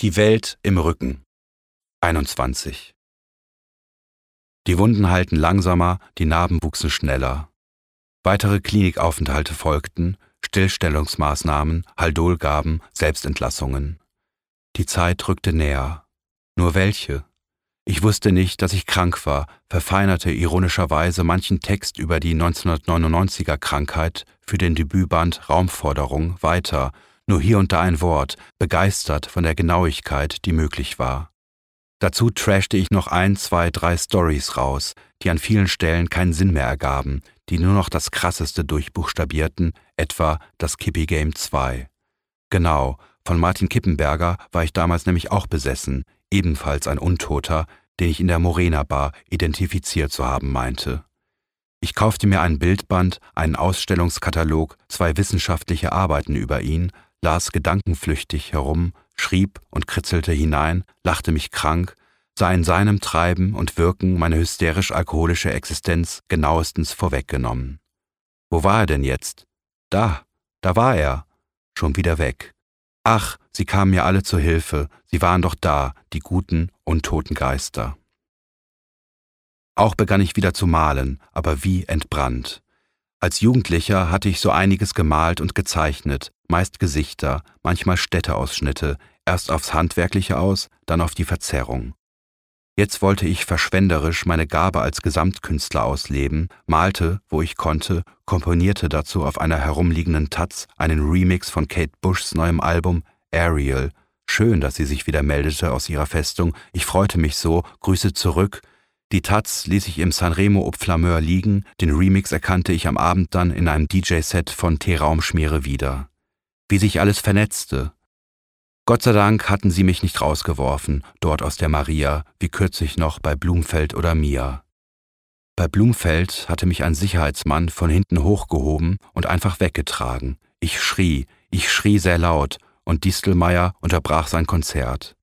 Die Welt im Rücken. 21. Die Wunden halten langsamer, die Narben wuchsen schneller. Weitere Klinikaufenthalte folgten, Stillstellungsmaßnahmen, Haldolgaben, Selbstentlassungen. Die Zeit rückte näher. Nur welche? Ich wusste nicht, dass ich krank war, verfeinerte ironischerweise manchen Text über die 1999er Krankheit für den Debütband Raumforderung weiter, nur hier und da ein Wort, begeistert von der Genauigkeit, die möglich war. Dazu trashte ich noch ein, zwei, drei Stories raus, die an vielen Stellen keinen Sinn mehr ergaben, die nur noch das Krasseste durchbuchstabierten, etwa das Kippy Game 2. Genau, von Martin Kippenberger war ich damals nämlich auch besessen, ebenfalls ein Untoter, den ich in der Morena Bar identifiziert zu haben meinte. Ich kaufte mir ein Bildband, einen Ausstellungskatalog, zwei wissenschaftliche Arbeiten über ihn, las gedankenflüchtig herum, schrieb und kritzelte hinein, lachte mich krank, sah in seinem Treiben und Wirken meine hysterisch-alkoholische Existenz genauestens vorweggenommen. Wo war er denn jetzt? Da, da war er, schon wieder weg. Ach, sie kamen mir alle zu Hilfe, sie waren doch da, die guten, untoten Geister. Auch begann ich wieder zu malen, aber wie entbrannt. Als Jugendlicher hatte ich so einiges gemalt und gezeichnet, meist Gesichter, manchmal Städteausschnitte, erst aufs Handwerkliche aus, dann auf die Verzerrung. Jetzt wollte ich verschwenderisch meine Gabe als Gesamtkünstler ausleben, malte, wo ich konnte, komponierte dazu auf einer herumliegenden Taz einen Remix von Kate Bushs neuem Album Ariel. Schön, dass sie sich wieder meldete aus ihrer Festung. Ich freute mich so, Grüße zurück, die Taz ließ ich im Sanremo Ob Flameur liegen, den Remix erkannte ich am Abend dann in einem DJ-Set von T-Raumschmiere wieder. Wie sich alles vernetzte. Gott sei Dank hatten sie mich nicht rausgeworfen, dort aus der Maria, wie kürzlich noch bei Blumfeld oder Mia. Bei Blumfeld hatte mich ein Sicherheitsmann von hinten hochgehoben und einfach weggetragen. Ich schrie, ich schrie sehr laut, und Distelmeier unterbrach sein Konzert.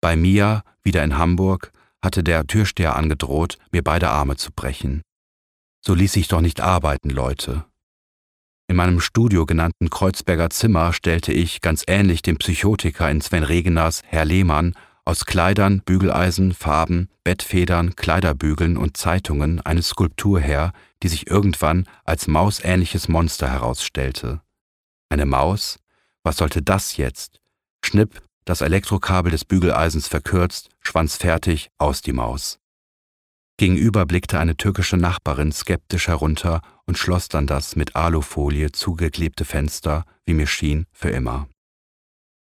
Bei Mia, wieder in Hamburg, hatte der Türsteher angedroht, mir beide Arme zu brechen. So ließ ich doch nicht arbeiten, Leute. In meinem Studio genannten Kreuzberger Zimmer stellte ich, ganz ähnlich dem Psychotiker in Sven Regeners Herr Lehmann, aus Kleidern, Bügeleisen, Farben, Bettfedern, Kleiderbügeln und Zeitungen eine Skulptur her, die sich irgendwann als mausähnliches Monster herausstellte. Eine Maus? Was sollte das jetzt? Schnipp, das Elektrokabel des Bügeleisens verkürzt, Schwanz fertig, aus die Maus. Gegenüber blickte eine türkische Nachbarin skeptisch herunter und schloss dann das mit Alufolie zugeklebte Fenster, wie mir schien, für immer.